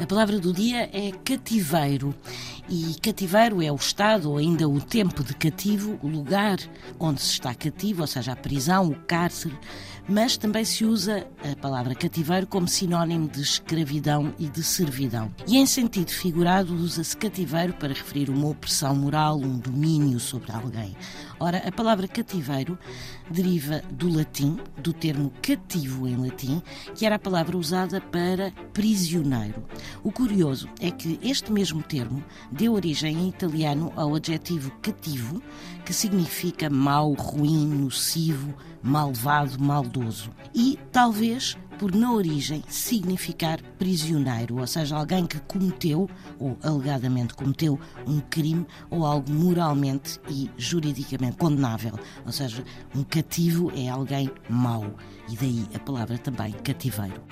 A palavra do dia é cativeiro. E cativeiro é o estado ou ainda o tempo de cativo, o lugar onde se está cativo, ou seja, a prisão, o cárcere, mas também se usa a palavra cativeiro como sinónimo de escravidão e de servidão. E em sentido figurado, usa-se cativeiro para referir uma opressão moral, um domínio sobre alguém. Ora, a palavra cativeiro deriva do latim, do termo cativo em latim, que era a palavra usada para prisioneiro. O curioso é que este mesmo termo deu origem em italiano ao adjetivo cativo, que significa mau, ruim, nocivo, malvado, maldoso. E talvez por na origem significar prisioneiro, ou seja, alguém que cometeu ou alegadamente cometeu um crime ou algo moralmente e juridicamente condenável. Ou seja, um cativo é alguém mau e daí a palavra também cativeiro.